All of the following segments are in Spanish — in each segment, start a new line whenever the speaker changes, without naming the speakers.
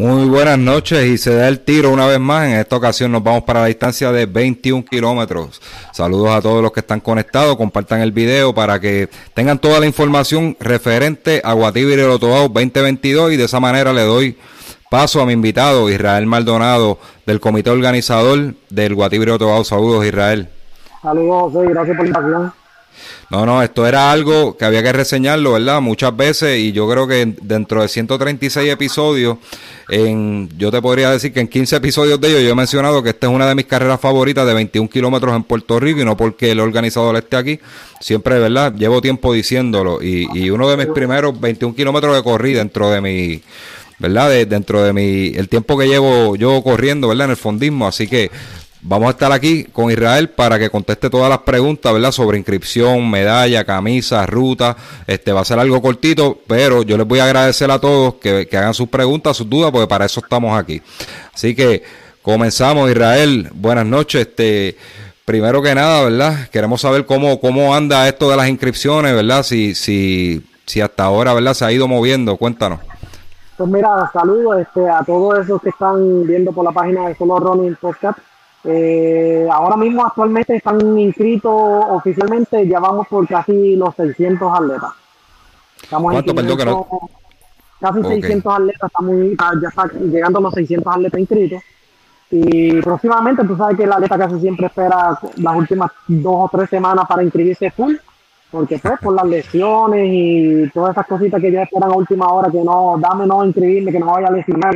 Muy buenas noches y se da el tiro una vez más. En esta ocasión nos vamos para la distancia de 21 kilómetros. Saludos a todos los que están conectados. Compartan el video para que tengan toda la información referente a Guatibiri Lotobao 2022 y de esa manera le doy paso a mi invitado Israel Maldonado del comité organizador del Guatibiri Lotobao. Saludos Israel.
Saludos gracias por la invitación.
No, no, esto era algo que había que reseñarlo, ¿verdad? Muchas veces y yo creo que dentro de 136 episodios, en, yo te podría decir que en 15 episodios de ellos yo he mencionado que esta es una de mis carreras favoritas de 21 kilómetros en Puerto Rico y no porque el organizador esté aquí, siempre, ¿verdad? Llevo tiempo diciéndolo y, y uno de mis primeros 21 kilómetros que corrí dentro de mi... ¿verdad? De, dentro de mi, el tiempo que llevo yo corriendo, ¿verdad? En el fondismo. Así que Vamos a estar aquí con Israel para que conteste todas las preguntas, ¿verdad? Sobre inscripción, medalla, camisa, ruta. Este va a ser algo cortito, pero yo les voy a agradecer a todos que, hagan sus preguntas, sus dudas, porque para eso estamos aquí. Así que comenzamos, Israel. Buenas noches. Este, primero que nada, ¿verdad? Queremos saber cómo, cómo anda esto de las inscripciones, ¿verdad? Si, si, si hasta ahora, ¿verdad? Se ha ido moviendo. Cuéntanos.
Pues mira, saludos este, a todos esos que están viendo por la página de Solo Running Podcast. Eh, ahora mismo actualmente están inscritos oficialmente, ya vamos por casi los 600 atletas. Estamos
¿Cuánto,
Casi 600 atletas, estamos, ya está llegando a los 600 atletas inscritos. Y próximamente, tú sabes que el atleta casi siempre espera las últimas dos o tres semanas para inscribirse full, porque pues por las lesiones y todas esas cositas que ya esperan a última hora, que no, dame no inscribirme, que no vaya a lesionar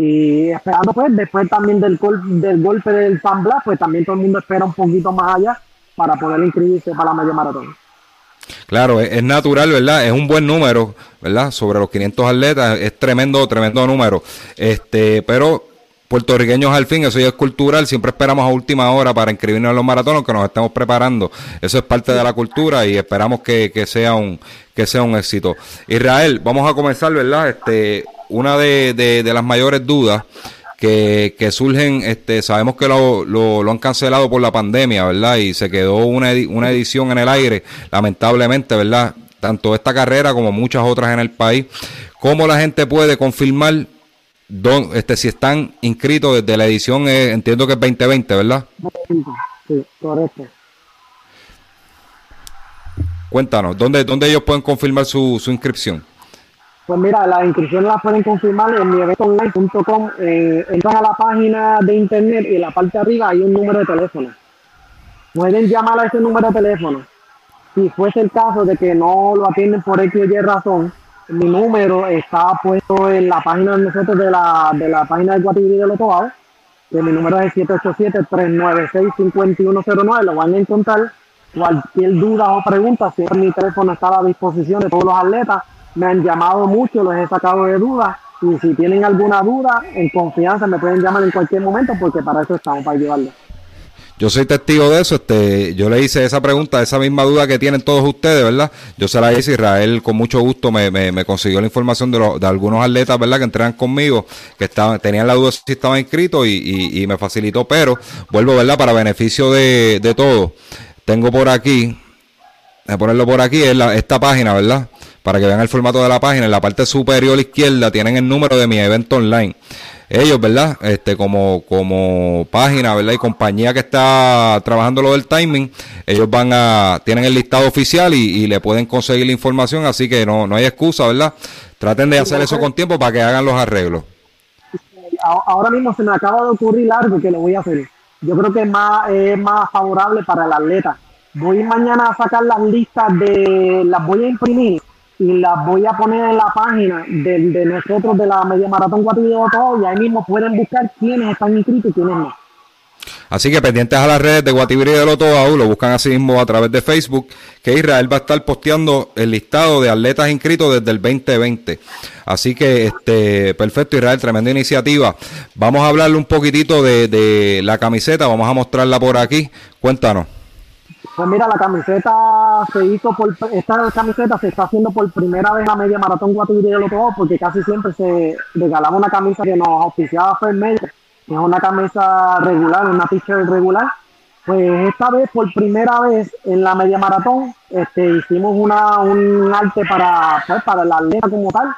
y esperando pues después también del, del golpe del San Blas, pues también todo el mundo espera un poquito más allá para poder inscribirse para la media maratón.
Claro, es, natural, ¿verdad? Es un buen número, ¿verdad? Sobre los 500 atletas, es tremendo, tremendo número. Este, pero puertorriqueños al fin, eso ya es cultural, siempre esperamos a última hora para inscribirnos en los maratones, que nos estemos preparando. Eso es parte de la cultura y esperamos que, que sea un que sea un éxito. Israel, vamos a comenzar, ¿verdad? Este, una de, de, las mayores dudas que, que, surgen, este, sabemos que lo, lo, han cancelado por la pandemia, ¿verdad? Y se quedó una, una edición en el aire, lamentablemente, ¿verdad? Tanto esta carrera como muchas otras en el país. ¿Cómo la gente puede confirmar don, este, si están inscritos desde la edición, eh, entiendo que es 2020, ¿verdad?
Sí, correcto.
Cuéntanos, ¿dónde, dónde ellos pueden confirmar su, su inscripción?
Pues mira, las inscripciones las pueden confirmar en mieventoonline.com. Eh, entran a la página de internet y en la parte de arriba hay un número de teléfono. Pueden llamar a ese número de teléfono. Si fuese el caso de que no lo atienden por X o Y razón, mi número está puesto en la página de nosotros de la, de la página de Guatibiri de los que mi número es 787-396-5109, lo van a encontrar. Cualquier duda o pregunta, siempre mi teléfono está a la disposición de todos los atletas me han llamado mucho, los he sacado de dudas y si tienen alguna duda, en confianza me pueden llamar en cualquier momento porque para eso estamos, para ayudarles.
Yo soy testigo de eso, este, yo le hice esa pregunta, esa misma duda que tienen todos ustedes, ¿verdad? Yo se la hice, Israel con mucho gusto me, me, consiguió la información de, de algunos atletas, ¿verdad? Que entrenan conmigo, que estaban, tenían la duda si estaban inscritos y, y, me facilitó, pero vuelvo, ¿verdad? Para beneficio de, de todos. Tengo por aquí, a ponerlo por aquí, es la, esta página, ¿verdad? para que vean el formato de la página. En la parte superior izquierda tienen el número de mi evento online. Ellos, ¿verdad? Este, como, como página, ¿verdad? Y compañía que está trabajando lo del timing, ellos van a, tienen el listado oficial y, le pueden conseguir la información, así que no, no hay excusa, ¿verdad? Traten de hacer eso con tiempo para que hagan los arreglos.
Ahora mismo se me acaba de ocurrir algo que lo voy a hacer. Yo creo que es más, es más favorable para el atleta. Voy mañana a sacar las listas de, las voy a imprimir y las voy a poner en la página de, de nosotros de la Media Maratón Guatillo todo y ahí mismo pueden buscar quiénes están inscritos y quiénes no.
Así que pendientes a las redes de Guatibiri de Lotobau, lo buscan así mismo a través de Facebook, que Israel va a estar posteando el listado de atletas inscritos desde el 2020. Así que, este, perfecto, Israel, tremenda iniciativa. Vamos a hablarle un poquitito de, de la camiseta, vamos a mostrarla por aquí. Cuéntanos.
Pues mira, la camiseta se hizo por, esta camiseta se está haciendo por primera vez la media maratón Guatibiri de Lotobau, porque casi siempre se regalaba una camisa que nos auspiciaba medio es una camisa regular, una t-shirt regular. Pues esta vez, por primera vez en la media maratón, este, hicimos una, un arte para, pues, para el atleta como tal,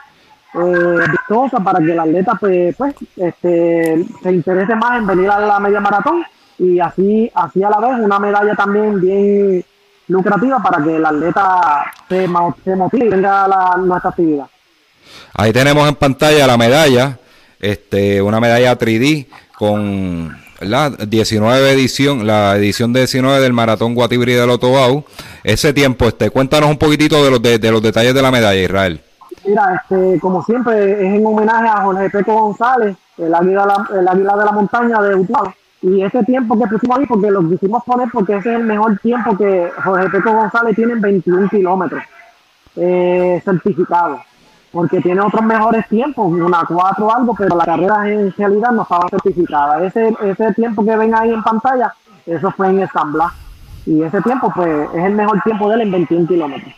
eh, vistosa, para que el atleta pues, pues, este, se interese más en venir a la media maratón y así, así a la vez una medalla también bien lucrativa para que el atleta se, se motive y venga a la, nuestra actividad.
Ahí tenemos en pantalla la medalla, este, una medalla 3D con la 19 edición, la edición 19 del Maratón Guatibri de Lotobau. Ese tiempo, este, cuéntanos un poquitito de los, de, los detalles de la medalla, Israel.
Mira, este, como siempre, es en homenaje a Jorge Peco González, el águila, el águila de la montaña de Utuado. Y ese tiempo que pusimos ahí, porque lo quisimos poner porque ese es el mejor tiempo que Jorge Peco González tiene en 21 kilómetros eh, certificado porque tiene otros mejores tiempos, una 4 algo, pero la carrera en realidad no estaba certificada. Ese, ese tiempo que ven ahí en pantalla, eso fue en San Blas. Y ese tiempo, pues, es el mejor tiempo de él en 21 kilómetros.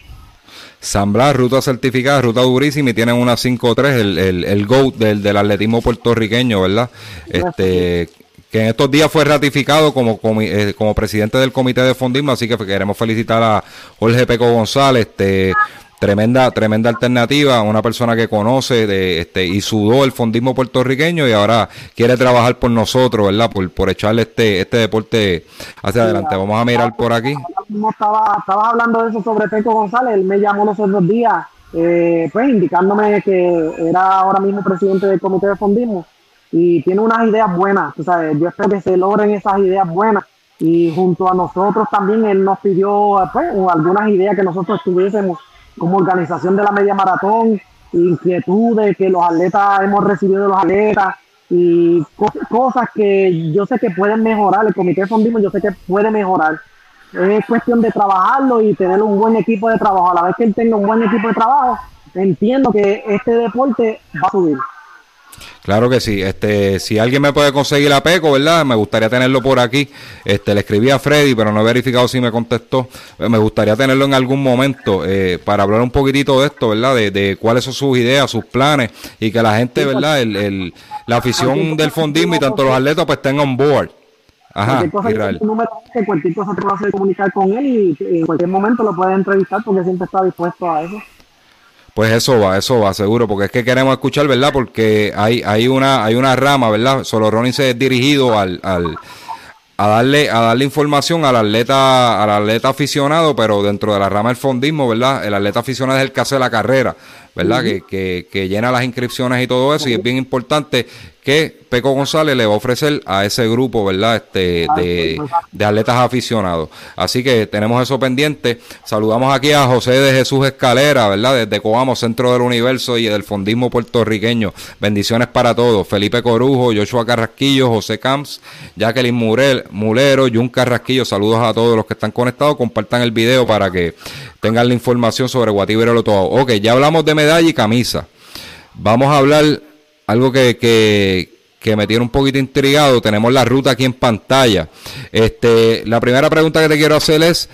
San Blas, ruta certificada, ruta durísima y tienen una 5-3, el, el, el GOAT del, del, atletismo puertorriqueño, ¿verdad? Este, que en estos días fue ratificado como, como, eh, como presidente del comité de fondismo, así que queremos felicitar a Jorge Peco González, este tremenda tremenda alternativa una persona que conoce de este y sudó el fondismo puertorriqueño y ahora quiere trabajar por nosotros verdad por, por echarle este este deporte hacia adelante. vamos a mirar por aquí.
Estaba, estaba hablando de eso sobre Peco González. Él me llamó los otros días eh, pues indicándome que era ahora mismo presidente del comité de fondismo y tiene unas ideas buenas tú sabes yo espero que se logren esas ideas buenas y junto a nosotros también él nos pidió pues algunas ideas que nosotros tuviésemos como organización de la media maratón, inquietudes que los atletas hemos recibido de los atletas y cosas que yo sé que pueden mejorar, el comité de yo sé que puede mejorar. Es cuestión de trabajarlo y tener un buen equipo de trabajo. A la vez que él tenga un buen equipo de trabajo, entiendo que este deporte va a subir.
Claro que sí. Este, si alguien me puede conseguir a Peco, ¿verdad? Me gustaría tenerlo por aquí. Este, le escribí a Freddy, pero no he verificado si me contestó. Eh, me gustaría tenerlo en algún momento eh, para hablar un poquitito de esto, ¿verdad? De, cuáles son sus ideas, sus planes y que la gente, ¿verdad? El, el, la afición del fondismo y tanto los atletas pues estén on board.
Ajá, cualquier cosa, cualquier cosa te vas a comunicar con él y en cualquier momento lo puedes entrevistar porque siempre está dispuesto a eso.
Pues eso va, eso va, seguro, porque es que queremos escuchar, ¿verdad? Porque hay, hay una, hay una rama, ¿verdad? Solo Ronnie se es dirigido al, al, a darle, a darle información al atleta, al atleta aficionado, pero dentro de la rama del fondismo, ¿verdad? El atleta aficionado es el que hace la carrera, ¿verdad? que, que, que, llena las inscripciones y todo eso, y es bien importante que Peco González le va a ofrecer a ese grupo, ¿verdad? Este, de, de, atletas aficionados. Así que tenemos eso pendiente. Saludamos aquí a José de Jesús Escalera, ¿verdad? Desde Coamo, Centro del Universo y del Fondismo Puertorriqueño. Bendiciones para todos. Felipe Corujo, Joshua Carrasquillo, José Camps, Jacqueline Murel, Mulero, Jun Carrasquillo. Saludos a todos los que están conectados. Compartan el video para que tengan la información sobre Guatibero todo. Ok, ya hablamos de medalla y camisa. Vamos a hablar algo que, que, me tiene un poquito intrigado. Tenemos la ruta aquí en pantalla. Este, la primera pregunta que te quiero hacer es,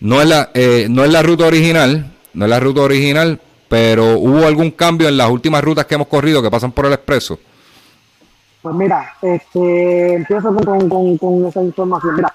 no es la, eh, no es la ruta original, no es la ruta original, pero ¿hubo algún cambio en las últimas rutas que hemos corrido que pasan por el expreso?
Pues mira, este, empiezo con, con, con esa información. Mira,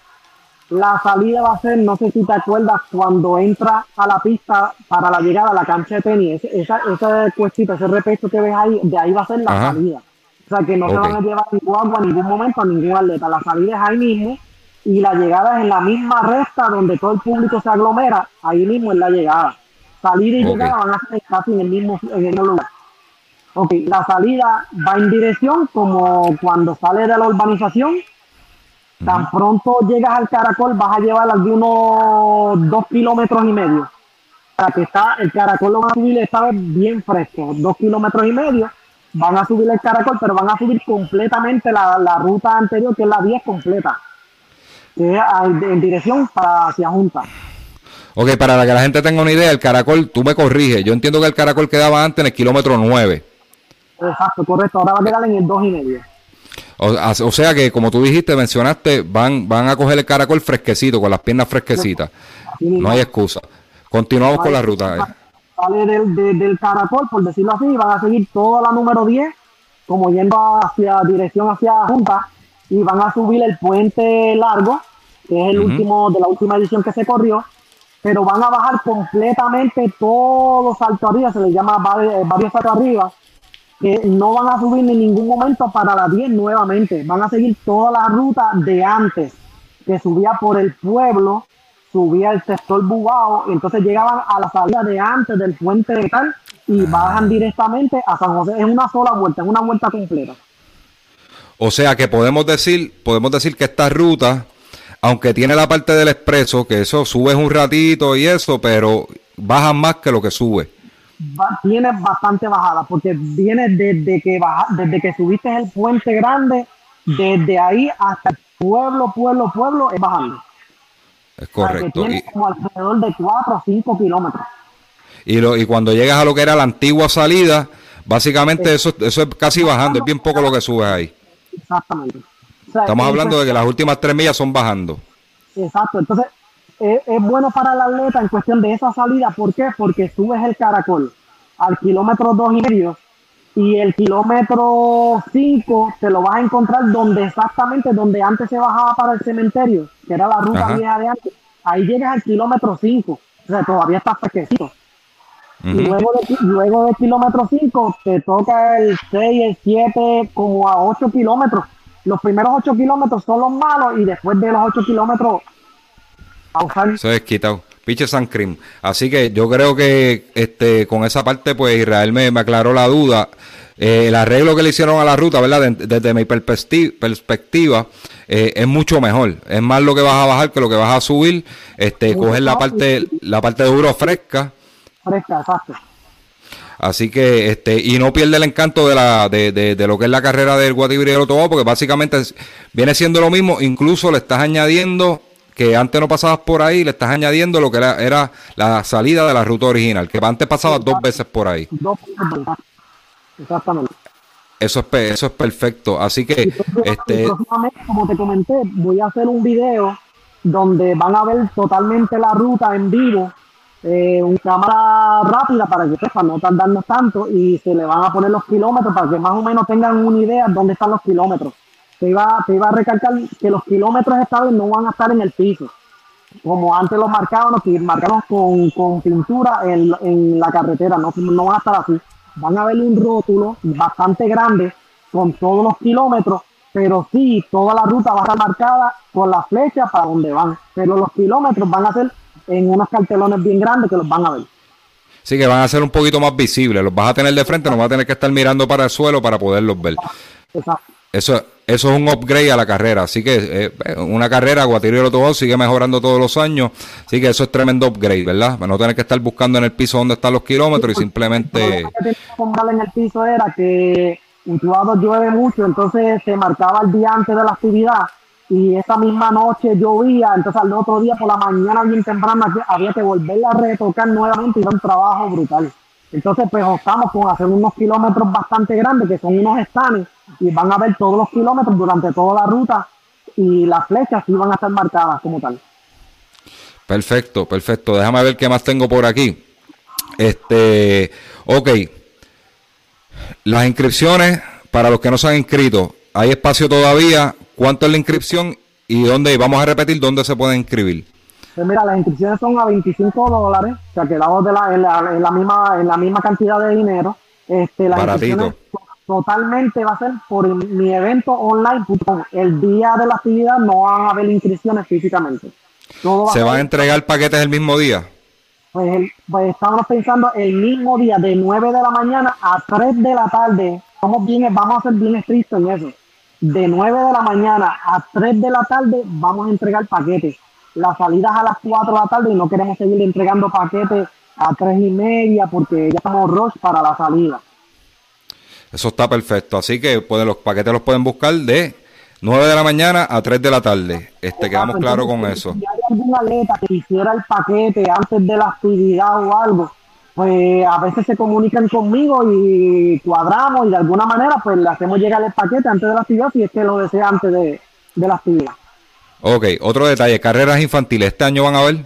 la salida va a ser, no sé si te acuerdas, cuando entra a la pista para la llegada a la cancha de tenis, esa, esa cuestita, ese repecho que ves ahí, de ahí va a ser la salida. O sea que no se van a llevar ningún agua en ningún momento a ningún atleta. La salida es ahí mismo y la llegada es en la misma recta donde todo el público se aglomera, ahí mismo es la llegada. Salida y llegada van a ser casi en el mismo, en el mismo lugar. Ok, la salida va en dirección como cuando sale de la urbanización Tan pronto llegas al caracol, vas a llevar algunos dos kilómetros y medio. O sea que está, el caracol lo van a subir esta vez bien fresco, dos kilómetros y medio. Van a subir el caracol, pero van a subir completamente la, ruta anterior, que es la 10 completa. que es en dirección para hacia Junta.
Ok, para que la gente tenga una idea, el caracol, tú me corriges, yo entiendo que el caracol quedaba antes en el kilómetro 9.
Exacto, correcto, ahora va a quedar en el 2 y medio.
O, sea que, como tú dijiste, mencionaste, van, van a coger el caracol fresquecito, con las piernas fresquecitas. No hay excusa. Continuamos con la ruta.
Sale del, del caracol, por decirlo así, van a seguir toda la número 10, como yendo hacia dirección hacia Junta, y van a subir el puente largo, que es el último de la última edición que se corrió, pero van a bajar completamente todo salto arriba, se les llama varios, varios saltos arriba, que no van a subir en ningún momento para la 10 nuevamente, van a seguir toda la ruta de antes, que subía por el pueblo, subía el sector Bugao, y entonces llegaban a la salida de antes del puente de tal y bajan directamente a San José, en una sola vuelta, en una vuelta completa.
O sea que podemos decir, podemos decir que esta ruta, aunque tiene la parte del expreso, que eso subes un ratito y eso, pero baja más que lo que sube
tiene bastante bajada, porque viene desde que baja, desde que subiste el puente grande, desde ahí hasta el pueblo, pueblo, pueblo, es bajando.
Es correcto.
tiene como alrededor de 4 o 5 kilómetros.
Y, lo, y cuando llegas a lo que era la antigua salida, básicamente eso, eso es casi bajando, es bien poco lo que subes ahí.
Exactamente.
Estamos hablando de que las últimas tres millas son bajando.
Exacto, entonces es, bueno para el atleta en cuestión de esa salida. ¿Por qué? Porque subes el caracol al kilómetro dos y medio y el kilómetro 5 te lo vas a encontrar donde exactamente donde antes se bajaba para el cementerio, que era la ruta vieja de antes. Ahí llegas al kilómetro 5, o sea, todavía está fresquecito. Y luego de, luego de kilómetro 5 te toca el 6, el 7, como a 8 kilómetros. Los primeros 8 kilómetros son los malos y después de los 8 kilómetros
se es quitado. Piche San Cream. Así que yo creo que este con esa parte, pues Israel me, aclaró la duda. Eh, el arreglo que le hicieron a la ruta, ¿verdad? desde mi perspectiva, eh, es mucho mejor. Es más lo que vas a bajar que lo que vas a subir. Este, coger la parte, la parte de duro fresca.
Fresca, exacto.
Así que, este, y no pierde el encanto de la, de, de, de lo que es la carrera del Guatibri y el porque básicamente viene siendo lo mismo, incluso le estás añadiendo que antes no pasabas por ahí, le estás añadiendo lo que era, la salida de la ruta original, que antes pasabas dos veces por ahí.
Exactamente.
Eso es, eso es perfecto. Así que, este...
como te comenté, voy a hacer un video donde van a ver totalmente la ruta en vivo, eh, una cámara rápida para que para no tardarnos tanto y se le van a poner los kilómetros para que más o menos tengan una idea de dónde están los kilómetros te iba, te iba a recalcar que los kilómetros esta vez no van a estar en el piso. Como antes los marcaban, que marcaron con, con pintura en, en, la carretera, no, no van a estar así. Van a ver un rótulo bastante grande con todos los kilómetros, pero sí, toda la ruta va a estar marcada con la flecha para donde van. Pero los kilómetros van a ser en unos cartelones bien grandes que los van a ver.
Sí, que van a ser un poquito más visibles. Los vas a tener de frente, no vas a tener que estar mirando para el suelo para poderlos ver. Exacto. Eso, eso es un upgrade a la carrera. Así que eh, una carrera, Guatirio Autobot sigue mejorando todos los años. Así que eso es tremendo upgrade, ¿verdad? Para no tener que estar buscando en el piso dónde están los kilómetros y simplemente.
Lo que que en el piso era que Utuado llueve mucho, entonces se marcaba el día antes de la actividad y esa misma noche llovía, entonces al otro día por la mañana bien temprano había que volverla a retocar nuevamente y era un trabajo brutal. Entonces pues optamos con hacer unos kilómetros bastante grandes que son unos stands y van a ver todos los kilómetros durante toda la ruta y las flechas sí van a estar marcadas como tal.
Perfecto, perfecto. Déjame ver qué más tengo por aquí. Este, ok. Las inscripciones, para los que no se han inscrito, ¿hay espacio todavía? ¿Cuánto es la inscripción? ¿Y dónde? Vamos a repetir dónde se puede inscribir.
Pues mira, las inscripciones son a 25 dólares, o sea, quedamos de la, en, la, misma, en la misma cantidad de dinero. Este, las inscripciones totalmente va a ser por mi evento online. El día de la actividad no van a haber inscripciones físicamente.
¿Se van a entregar paquetes el mismo día?
Pues, pues, estamos pensando el mismo día, de 9 de la mañana a 3 de la tarde. Somos bien, vamos a ser bien estrictos en eso. De 9 de la mañana a 3 de la tarde vamos a entregar paquetes. Las salidas a las 4 de la tarde y no queremos seguir entregando paquetes a 3 y media porque ya estamos rush para la salida.
Eso está perfecto. Así que pueden, los paquetes los pueden buscar de 9 de la mañana a 3 de la tarde. Este, quedamos claros con eso.
Si hay algún atleta que hiciera el paquete antes de la actividad o algo, pues a veces se comunican conmigo y cuadramos y de alguna manera pues le hacemos llegar el paquete antes de la actividad si es que lo desea antes de, la actividad.
Ok, otro detalle, carreras infantiles, ¿este año van a ver?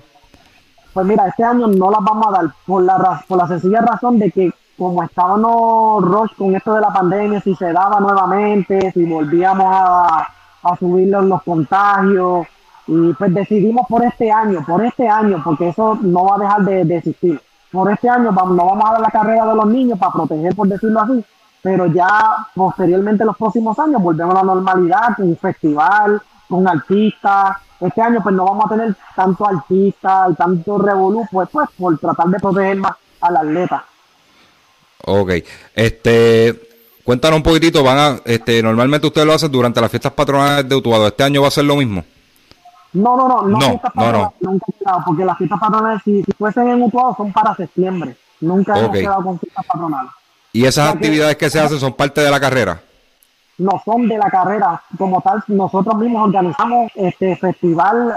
Pues mira, este año no las vamos a dar por la, por la sencilla razón de que como estábamos rush con esto de la pandemia, si se daba nuevamente, si volvíamos a, a subir los, contagios, y pues decidimos por este año, por este año, porque eso no va a dejar de, existir. Por este año no vamos a dar la carrera de los niños para proteger, por decirlo así, pero ya posteriormente los próximos años volvemos a la normalidad un festival, con artistas. Este año pues no vamos a tener tanto artistas y tanto revolú, pues, pues por tratar de proteger más al atleta.
Ok, este, cuéntanos un poquitito, van a, este, normalmente ustedes lo hacen durante las fiestas patronales de Utuado, ¿este año va a ser lo mismo?
No, no, no, no, no, no, nunca he quedado, porque las fiestas patronales, si, fuesen en Utuado, son para septiembre, nunca hemos quedado con fiestas patronales.
¿Y esas actividades que, se hacen son parte de la carrera?
No son de la carrera, como tal, nosotros mismos organizamos este festival,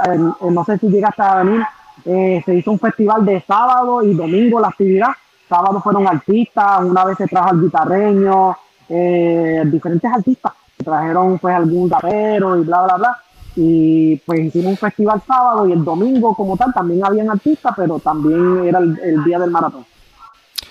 no sé si llegaste a venir, eh, se hizo un festival de sábado y domingo la actividad, sábado fueron artistas, una vez se trajo al guitarreño, eh, diferentes artistas, trajeron pues algún rapero y bla, bla, bla. Y pues hicimos un festival sábado y el domingo como tal también habían artistas, pero también era el, día del maratón.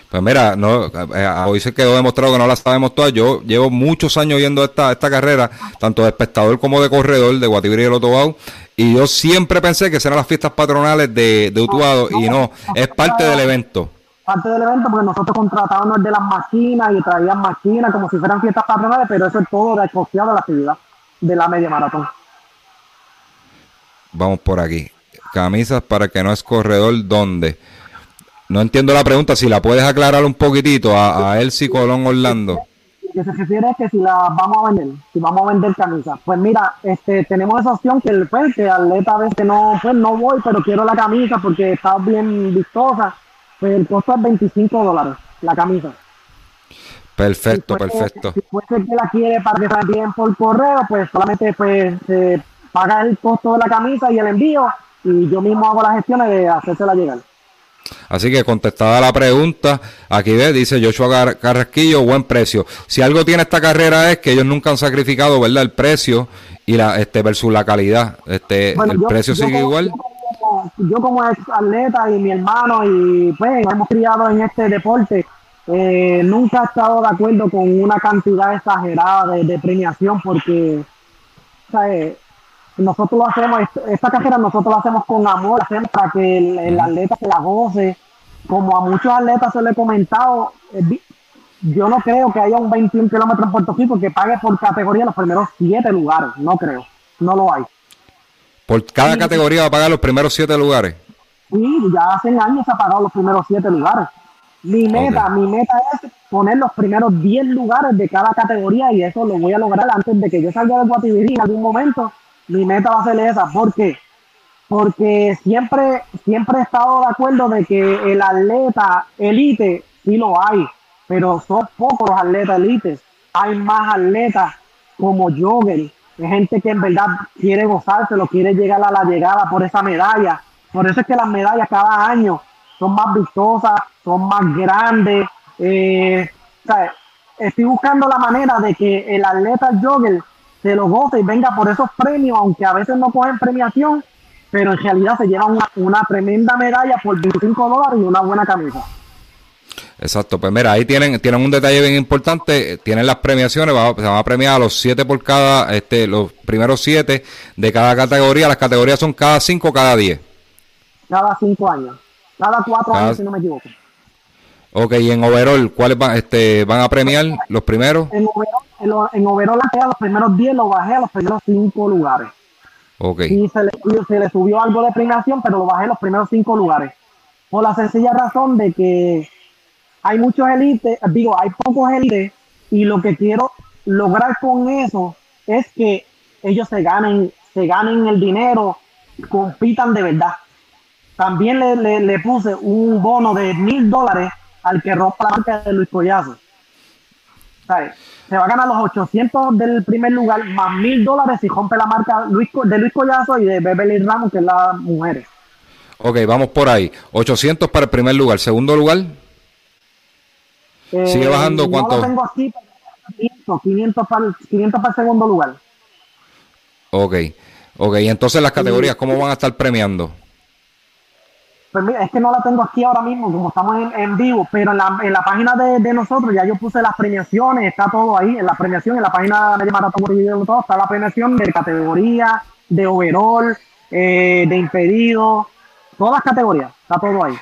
Pues mira, no, eh, hoy se quedó demostrado que no la sabemos todas. Yo llevo muchos años viendo esta, esta carrera, tanto de espectador como de corredor, de Guatibiri y el Otobao, y yo siempre pensé que eran las fiestas patronales de, de Utuado, y no, es parte del evento
parte del evento porque nosotros contratábamos de las máquinas y traían máquinas como si fueran fiestas patronales, pero eso es todo descosteado de la actividad de la media maratón.
Vamos por aquí. Camisas para que no es corredor, ¿dónde? No entiendo la pregunta, si la puedes aclarar un poquitito a, a Elsie Colón Orlando.
que se refiere es que si la vamos a vender, si vamos a vender camisas. Pues mira, este, tenemos esa opción que el pues, que atleta a que no, pues no voy, pero quiero la camisa porque está bien vistosa pues el costo es 25 dólares la camisa.
Perfecto, perfecto.
Si fuese que la quiere para que salga bien por correo, pues solamente pues se paga el costo de la camisa y el envío y yo mismo hago las gestiones de hacérsela llegar.
Así que contestada la pregunta, aquí ve, dice Joshua Carrasquillo, buen precio. Si algo tiene esta carrera es que ellos nunca han sacrificado, ¿verdad? El precio y la este versus la calidad. Este, el precio sigue igual
yo como ex atleta y mi hermano y pues hemos criado en este deporte, eh, nunca he estado de acuerdo con una cantidad exagerada de, premiación porque nosotros lo hacemos, esta carrera nosotros lo hacemos con amor, hacemos para que el, atleta se la goce. Como a muchos atletas se le he comentado, eh, yo no creo que haya un 21 kilómetros en Puerto Rico que pague por categoría los primeros siete lugares, no creo, no lo hay.
Por cada categoría va a pagar los primeros siete lugares.
Sí, ya hace años se ha pagado los primeros siete lugares. Mi meta, mi meta es poner los primeros diez lugares de cada categoría y eso lo voy a lograr antes de que yo salga de Guatibirí en algún momento. Mi meta va a ser esa. ¿Por qué? Porque siempre, siempre he estado de acuerdo de que el atleta elite sí lo hay, pero son pocos los atletas elites. Hay más atletas como jogger, gente que en verdad quiere gozárselo, quiere llegar a la llegada por esa medalla. Por eso es que las medallas cada año son más vistosas, son más grandes. Eh, estoy buscando la manera de que el atleta jogger se lo goce y venga por esos premios, aunque a veces no cogen premiación, pero en realidad se lleva una, una tremenda medalla por 25 dólares y una buena camisa.
Exacto, pues mira, ahí tienen, tienen un detalle bien importante, tienen las premiaciones, se van a premiar a los siete por cada, este, los primeros siete de cada categoría, las categorías son cada cinco, cada diez.
Cada cinco años, cada cuatro años si no me equivoco. Ok,
y en overall, ¿cuáles van, este, van a premiar los primeros?
En overall, en, overall a los primeros diez lo bajé a los primeros cinco lugares.
Ok.
Y se le, se le subió algo de premiación, pero lo bajé a los primeros cinco lugares. Por la sencilla razón de que hay muchos élites, digo, hay pocos élites y lo que quiero lograr con eso es que ellos se ganen, se ganen el dinero, compitan de verdad. También le, puse un bono de mil dólares al que rompa la marca de Luis Collazo. Se va a ganar los 800 del primer lugar, más mil dólares si rompe la marca Luis, de Luis Collazo y de Beverly Ramos, que es la mujer.
Ok, vamos por ahí. 800 para el primer lugar. ¿Segundo lugar?
Eh, Sigue bajando cuánto. tengo aquí, 500, 500 para, 500 para el segundo lugar.
Ok, ok. Y entonces las categorías, ¿cómo van a estar premiando?
Pues mira, es que no la tengo aquí ahora mismo, como estamos en, vivo, pero en la, en la página de, nosotros ya yo puse las premiaciones, está todo ahí, en la premiación, en la página de Maratón todo, está la premiación de categoría, de overall, eh, de impedido, todas categorías, está todo ahí.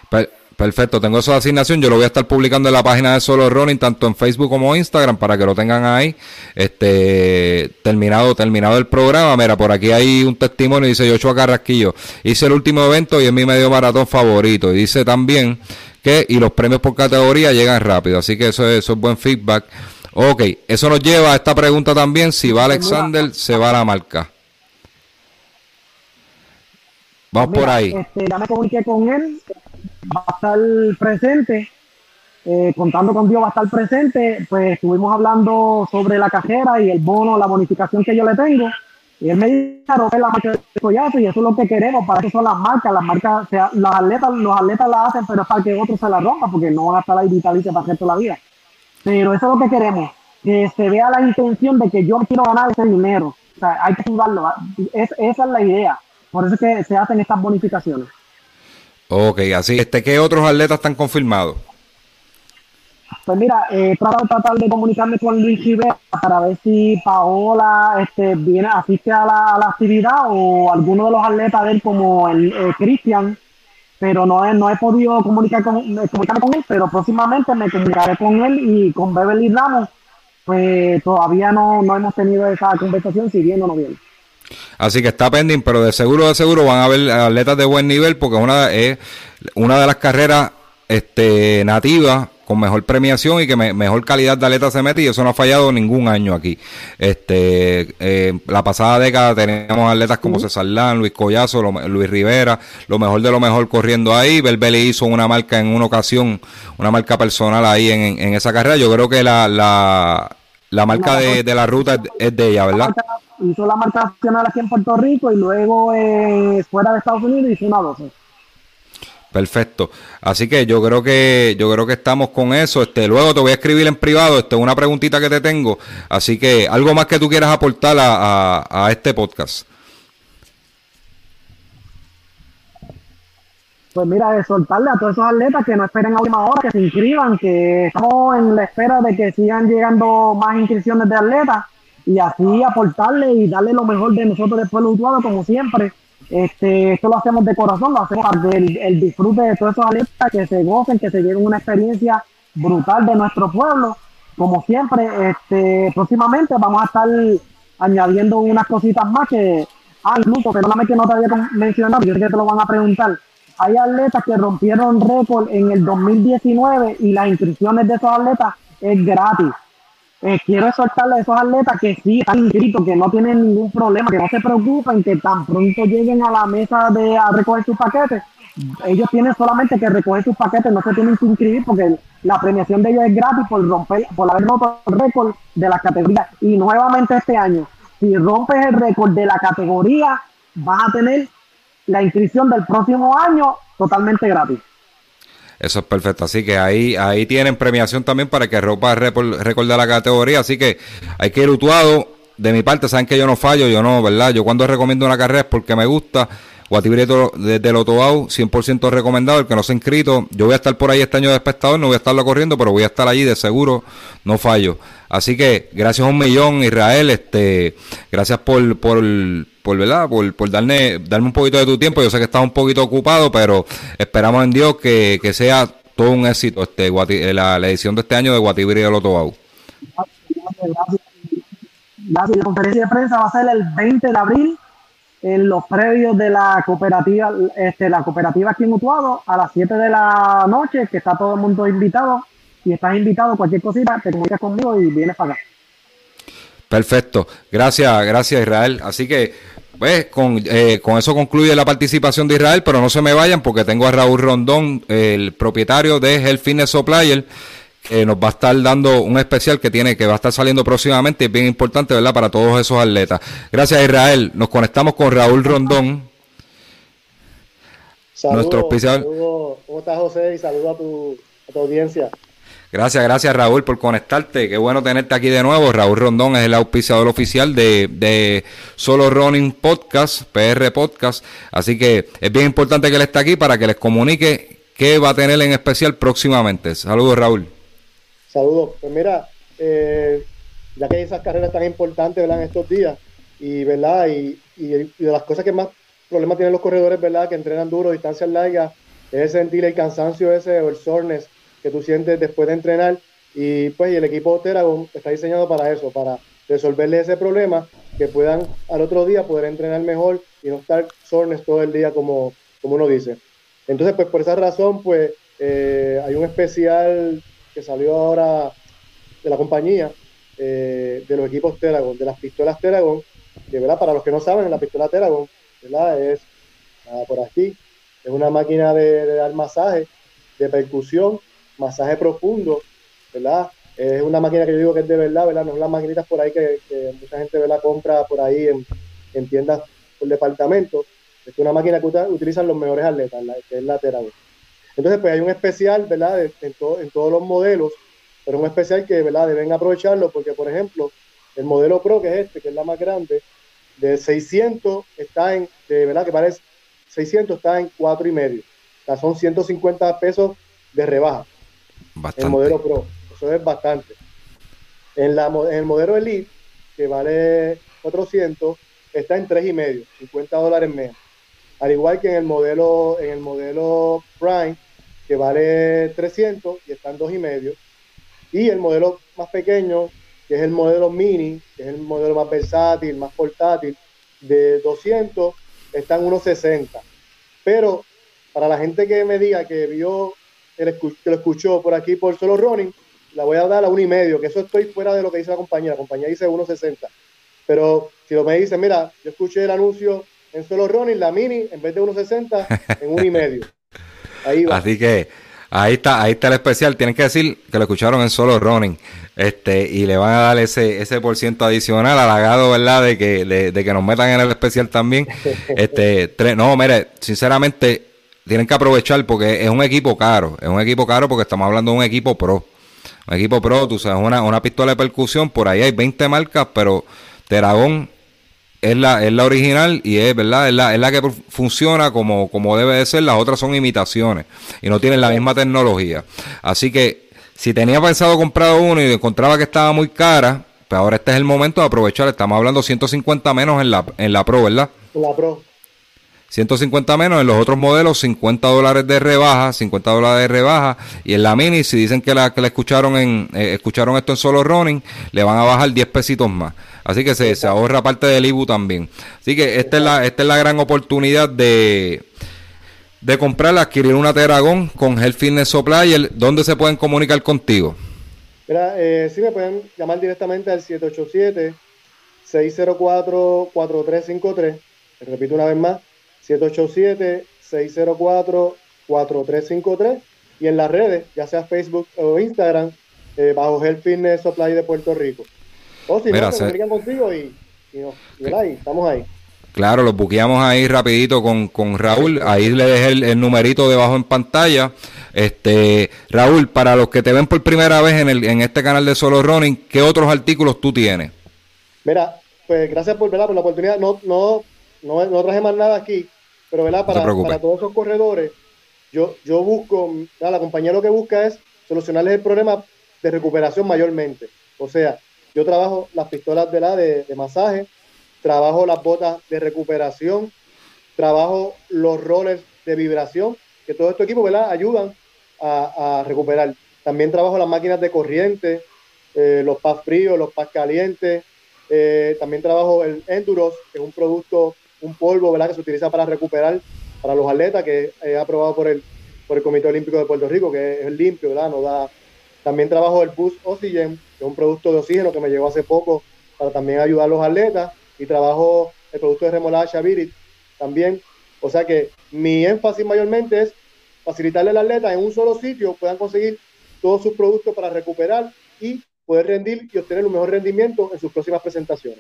Perfecto, tengo esa asignación. Yo lo voy a estar publicando en la página de Solo Running, tanto en Facebook como Instagram, para que lo tengan ahí. Este, terminado, terminado el programa. Mira, por aquí hay un testimonio, dice Yochoa Carrasquillo. Hice el último evento y es mi medio maratón favorito. Y dice también que, y los premios por categoría llegan rápido. Así que eso es, eso es buen feedback. Ok, eso nos lleva a esta pregunta también. Si va Alexander, se va a la marca. Vamos por ahí.
Este, ya me comuniqué con él va a estar presente, eh, contando con Dios va a estar presente, pues estuvimos hablando sobre la cajera y el bono, la bonificación que yo le tengo. Y él me dijo que la marca de collazo y eso es lo que queremos, para eso son las marcas, las marcas, sea, las atletas, los atletas las hacen, pero es para que otros se la rompan, porque no van a estar ahí vitalicia para hacer toda la vida. Pero eso es lo que queremos, que se vea la intención de que yo quiero ganar ese dinero. O sea, hay que ayudarlo. Es, esa es la idea. Por eso es que se hacen estas bonificaciones.
Ok, así. Este, ¿Qué otros atletas están confirmados?
Pues mira, he tratado tratar de comunicarme con Luis Rivera para ver si Paola este, viene, asiste a la, actividad o alguno de los atletas de él como el eh, Cristian, pero no he, no he podido comunicar con, eh, comunicarme con él, pero próximamente me comunicaré con él y con Beverly Ramos, pues todavía no, no hemos tenido esa conversación si bien o no viene.
Así que está pendiente, pero de seguro, de seguro van a haber atletas de buen nivel porque una, es una de las carreras este, nativas con mejor premiación y que mejor calidad de atleta se mete y eso no ha fallado ningún año aquí. Este, eh, la pasada década teníamos atletas como César Lán, Luis Collazo, Luis Rivera, lo mejor de lo mejor corriendo ahí. Belbeli hizo una marca en una ocasión, una marca personal ahí en, en esa carrera. Yo creo que la, la, la marca de, de la ruta es de ella, ¿verdad?
hizo la marca nacional aquí en Puerto Rico y luego eh, fuera de Estados Unidos hizo una 12.
Perfecto. Así que yo creo que yo creo que estamos con eso. Este, luego te voy a escribir en privado, este, una preguntita que te tengo. Así que algo más que tú quieras aportar a, a, este podcast.
Pues mira, soltarle a todos esos atletas que no esperen a última hora, que se inscriban, que estamos en la espera de que sigan llegando más inscripciones de atletas y así aportarle y darle lo mejor de nosotros después Utuado, como siempre. Este, esto lo hacemos de corazón, lo hacemos para el, el disfrute de todos esos atletas que se gocen, que se lleven una experiencia brutal de nuestro pueblo. Como siempre, este, próximamente vamos a estar añadiendo unas cositas más que, ah, incluso, perdóname que no te había mencionado, yo sé que te lo van a preguntar. Hay atletas que rompieron récord en el 2019 y las inscripciones de esos atletas es gratis. Eh, quiero exhortarle a esos atletas que sí están inscritos, que no tienen ningún problema, que no se preocupen, que tan pronto lleguen a la mesa de a recoger sus paquetes, ellos tienen solamente que recoger sus paquetes, no se tienen que inscribir porque la premiación de ellos es gratis por romper, por haber roto el récord de la categoría. Y nuevamente este año, si rompes el récord de la categoría, vas a tener la inscripción del próximo año totalmente gratis.
Eso es perfecto. Así que ahí, ahí tienen premiación también para que ropa récord la categoría. Así que hay que ir utuado. De mi parte, saben que yo no fallo, yo no, ¿verdad? Yo cuando recomiendo una carrera es porque me gusta. Guatibreto desde el Otobao, 100% recomendado. El que no se ha inscrito, yo voy a estar por ahí este año de espectador, no voy a estarlo corriendo, pero voy a estar allí de seguro, no fallo. Así que gracias a un millón, Israel. Este, gracias por, por, por, ¿verdad? por, por darme, darme un poquito de tu tiempo. Yo sé que estás un poquito ocupado, pero esperamos en Dios que, que sea todo un éxito este la, la, edición de este año de Guatibri del Otobao.
Gracias. La conferencia de prensa va a ser el 20 de abril en los previos de la cooperativa, este, la cooperativa aquí en Utuado, a las 7 de la noche, que está todo el mundo invitado. Si estás invitado, cualquier cosita, te comunicas conmigo y vienes para acá.
Perfecto. Gracias, gracias Israel. Así que, pues, con, eh, con eso concluye la participación de Israel, pero no se me vayan porque tengo a Raúl Rondón, el propietario de Health Fitness Supplier que nos va a estar dando un especial que tiene que va a estar saliendo próximamente es bien importante, ¿verdad? Para todos esos atletas. Gracias Israel. Nos conectamos con Raúl Rondón.
nuestro especial. ¿Cómo estás José? Y saludo a tu, a tu audiencia.
Gracias, gracias Raúl por conectarte. Qué bueno tenerte aquí de nuevo. Raúl Rondón es el auspiciador oficial de, de, Solo Running Podcast, PR Podcast. Así que es bien importante que él esté aquí para que les comunique qué va a tener en especial próximamente. Saludos Raúl.
Saludos. Pues mira, eh, ya que hay esas carreras tan importantes ¿verdad? en estos días y, ¿verdad? Y, y, de las cosas que más problemas tienen los corredores, ¿verdad? que entrenan duro, distancias largas, es sentir el cansancio ese o el soreness que tú sientes después de entrenar. Y pues el equipo Teragon está diseñado para eso, para resolverle ese problema, que puedan al otro día poder entrenar mejor y no estar soreness todo el día como, como uno dice. Entonces, pues por esa razón, pues eh, hay un especial que salió ahora de la compañía eh, de los equipos Teragon, de las pistolas Teragon, que ¿verdad? para los que no saben, la pistola Teragon es por aquí, es una máquina de, de dar masaje, de percusión masaje profundo, ¿verdad? Es una máquina que yo digo que es de verdad, ¿verdad? No son las maquinitas por ahí que, mucha gente ¿verdad? compra por ahí en, tiendas por departamento. Es una máquina que utilizan los mejores atletas, que es la Teragon. Entonces, pues hay un especial, ¿verdad? en, en todos los modelos, pero un especial que, ¿verdad? Deben aprovecharlo porque, por ejemplo, el modelo Pro, que es este, que es la más grande, de 600 está en, de verdad que parece, 600 está en cuatro y medio. O sea, son 150 pesos de rebaja. El modelo Pro, eso es bastante. En, la, en el modelo Elite, que vale 400, está en 3,5, 50 dólares menos. Al igual que en el modelo, en el modelo Prime, que vale 300 y está en 2,5. Y el modelo más pequeño, que es el modelo Mini, que es el modelo más versátil, más portátil, de 200, está en 1,60. Pero para la gente que me diga que vio que lo escuchó por aquí por solo running, la voy a dar a uno y medio, que eso estoy fuera de lo que dice la compañía. La compañía dice 1.60. Pero si lo me dicen, mira, yo escuché el anuncio en solo running, la mini, en vez de 1.60, en uno y medio.
Ahí va. Así que ahí está, ahí está el especial. Tienen que decir que lo escucharon en solo running. Este, y le van a dar ese, ese por ciento adicional, halagado, ¿verdad? De que, de, que nos metan en el especial también. Este, no, mire, sinceramente, tienen que aprovechar porque es un equipo caro. Es un equipo caro porque estamos hablando de un equipo pro. Un equipo pro, tú sabes, una, una pistola de percusión, por ahí hay 20 marcas, pero Teragón es la, es la original y es verdad, es la, es la que funciona como, como debe de ser, las otras son imitaciones y no tienen la misma tecnología. Así que si tenía pensado comprar uno y encontraba que estaba muy cara, pues ahora este es el momento de aprovechar, estamos hablando 150 menos en la, en la Pro, ¿verdad?
La Pro.
150 menos, en los otros modelos 50 dólares de rebaja, 50 dólares de rebaja, y en la Mini, si dicen que la, que la escucharon en eh, escucharon esto en solo running, le van a bajar 10 pesitos más. Así que se, se ahorra parte del IBU también. Así que esta es la, esta es la gran oportunidad de, de comprar, adquirir una Teragón con Health Fitness Supply. ¿Dónde se pueden comunicar contigo?
Mira, eh, sí me pueden llamar directamente al 787 604 4353. Repito una vez más, 787-604-4353 y en las redes, ya sea Facebook o Instagram, eh, bajo Health Fitness Supply de Puerto Rico. O si no, se comunican contigo y, y, estamos ahí.
Claro, los buqueamos ahí rapidito con, con Raúl. Ahí le dejé el, numerito debajo en pantalla. Este, Raúl, para los que te ven por primera vez en, el, en este canal de Solo Running, ¿qué otros artículos tú tienes?
Mira, pues gracias por, por la oportunidad. No, no, no, no traje más nada aquí, pero ¿verdad? Para, para todos esos corredores, yo, yo busco, la compañía lo que busca es solucionarles el problema de recuperación mayormente. O sea, yo trabajo las pistolas de, la de, masaje, trabajo las botas de recuperación, trabajo los rollers de vibración, que todo estos equipos ¿verdad? ayudan a, recuperar. También trabajo las máquinas de corriente, eh, los pads fríos, los pads calientes. Eh, también trabajo el Enduros, que es un producto un polvo ¿verdad? que se utiliza para recuperar para los atletas, que es aprobado por el, por el Comité Olímpico de Puerto Rico, que es limpio, ¿verdad? No da. También trabajo el Boost Oxygen, que es un producto de oxígeno que me llegó hace poco para también ayudar a los atletas. Y trabajo el producto de remolacha Virit también. O sea que mi énfasis mayormente es facilitarle al atleta en un solo sitio puedan conseguir todos sus productos para recuperar y poder rendir y obtener un mejor rendimiento en sus próximas presentaciones.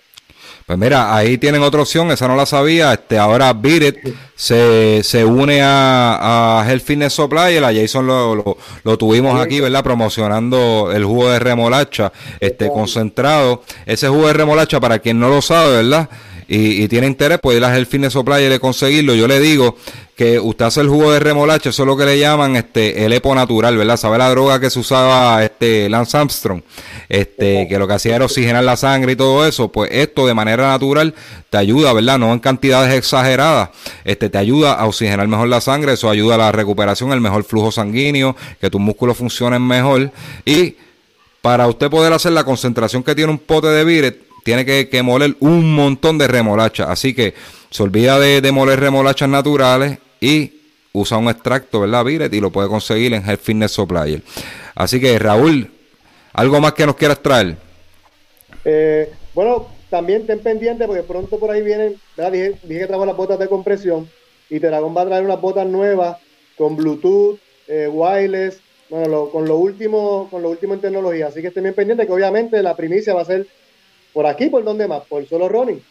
Pues mira, ahí tienen otra opción, esa no la sabía. Este, ahora Biret se, se une a, a Health Fitness Supply, a Jason lo, lo, tuvimos aquí, ¿verdad? Promocionando el jugo de remolacha, este concentrado. Ese jugo de remolacha, para quien no lo sabe, ¿verdad? Y, tiene interés, pues ir a el Fitness Supply y conseguirlo. Yo le digo que usted hace el jugo de remolacha, eso es lo que le llaman este el epo natural, ¿verdad? ¿Sabe la droga que se usaba este Lance Armstrong? Este, que lo que hacía era oxigenar la sangre y todo eso, pues esto de manera natural te ayuda, ¿verdad? No en cantidades exageradas, este te ayuda a oxigenar mejor la sangre, eso ayuda a la recuperación, el mejor flujo sanguíneo, que tus músculos funcionen mejor y para usted poder hacer la concentración que tiene un pote de Viret, tiene que, moler un montón de remolacha. Así que se olvida de, moler remolachas naturales y usa un extracto, ¿verdad? Viret y lo puede conseguir en Health Fitness Supplier. Así que Raúl, ¿algo más que nos quieras traer?
Eh, bueno, también ten pendiente porque pronto por ahí vienen, ¿verdad? Dije, que traigo las botas de compresión y Teragón va a traer unas botas nuevas con Bluetooth, eh, wireless, bueno, con lo último, con lo último en tecnología. Así que estén bien pendientes que obviamente la primicia va a ser por aquí, ¿por dónde más? Por solo running.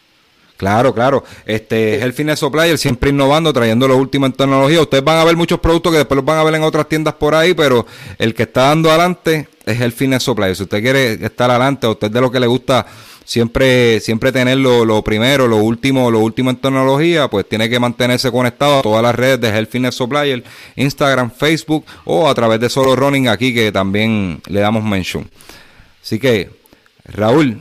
Claro, claro. Este es el Fitness Supplier, siempre innovando, trayendo lo último en tecnología. Ustedes van a ver muchos productos que después los van a ver en otras tiendas por ahí, pero el que está dando adelante es el Fitness Supplier. Si usted quiere estar adelante, a usted de lo que le gusta siempre siempre tener lo, primero, lo último, lo último en tecnología, pues tiene que mantenerse conectado a todas las redes de Health Fitness Supplier, Instagram, Facebook o a través de Solo Running aquí que también le damos mention. Así que Raúl.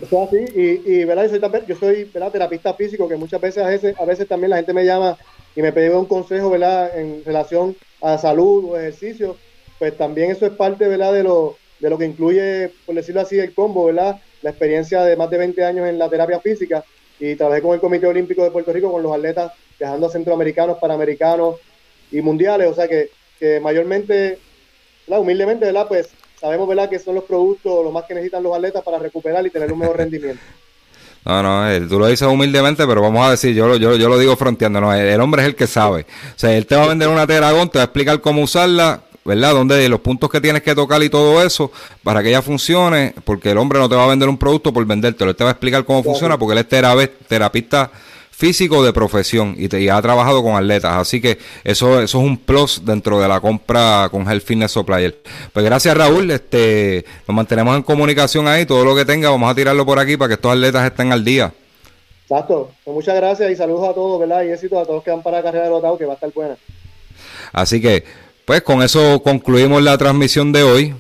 y, y ¿verdad? Yo soy, ¿verdad? terapista físico, que muchas veces a, veces a veces también la gente me llama y me pide un consejo ¿verdad? en relación a salud o ejercicio. Pues también eso es parte ¿verdad? De, lo, de lo que incluye, por decirlo así, el combo, ¿verdad? la experiencia de más de 20 años en la terapia física y trabajé con el Comité Olímpico de Puerto Rico con los atletas viajando a centroamericanos, panamericanos y mundiales. O sea que, que mayormente, humildemente, ¿verdad? pues sabemos ¿verdad? que son los productos lo más que necesitan los atletas para recuperar y tener un mejor rendimiento.
No, no, tú lo dices humildemente, pero vamos a decir, yo, yo, yo lo digo fronteando, no, el, hombre es el que sabe. O sea, él te va a vender una Teragón, te va a explicar cómo usarla, ¿verdad? Dónde los puntos que tienes que tocar y todo eso para que ella funcione, porque el hombre no te va a vender un producto por vendértelo, él te va a explicar cómo funciona, porque él es terapista físico de profesión y, te, ha trabajado con atletas. Así que eso, eso es un plus dentro de la compra con Health Fitness Supplier. Pues gracias Raúl, este, nos mantenemos en comunicación ahí, todo lo que tenga vamos a tirarlo por aquí para que estos atletas estén al día.
Exacto, pues muchas gracias y saludos a todos, ¿verdad? Y éxito a todos que van para la carrera de Lotado, que va a estar buena.
Así que, pues con eso concluimos la transmisión de hoy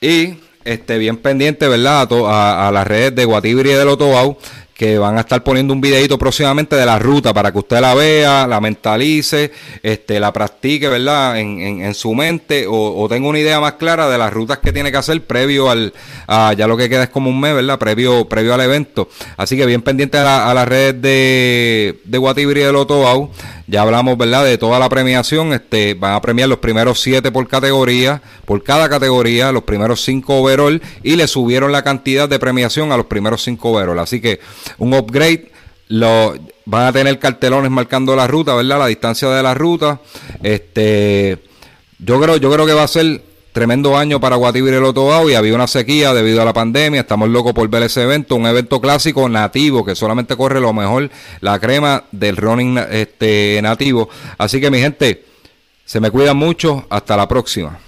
y este bien pendiente, ¿verdad? A, a, las redes de Guatibri y de Lotobau que van a estar poniendo un videito próximamente de la ruta para que usted la vea, la mentalice, este, la practique, ¿verdad? En, en, su mente o, tenga una idea más clara de las rutas que tiene que hacer previo al, a, ya lo que queda es como un mes, ¿verdad? Previo, previo al evento. Así que bien pendiente a, las redes de, de Guatibri y de. Ya hablamos, ¿verdad? De toda la premiación. Este, van a premiar los primeros siete por categoría, por cada categoría, los primeros cinco overall y le subieron la cantidad de premiación a los primeros cinco overall. Así que un upgrade. Lo, van a tener cartelones marcando la ruta, ¿verdad? La distancia de la ruta. Este, yo creo, yo creo que va a ser tremendo año para Guatibir el Otobao y había una sequía debido a la pandemia. Estamos locos por ver ese evento, un evento clásico nativo que solamente corre lo mejor, la crema del running este, nativo. Así que mi gente, se me cuidan mucho. Hasta la próxima.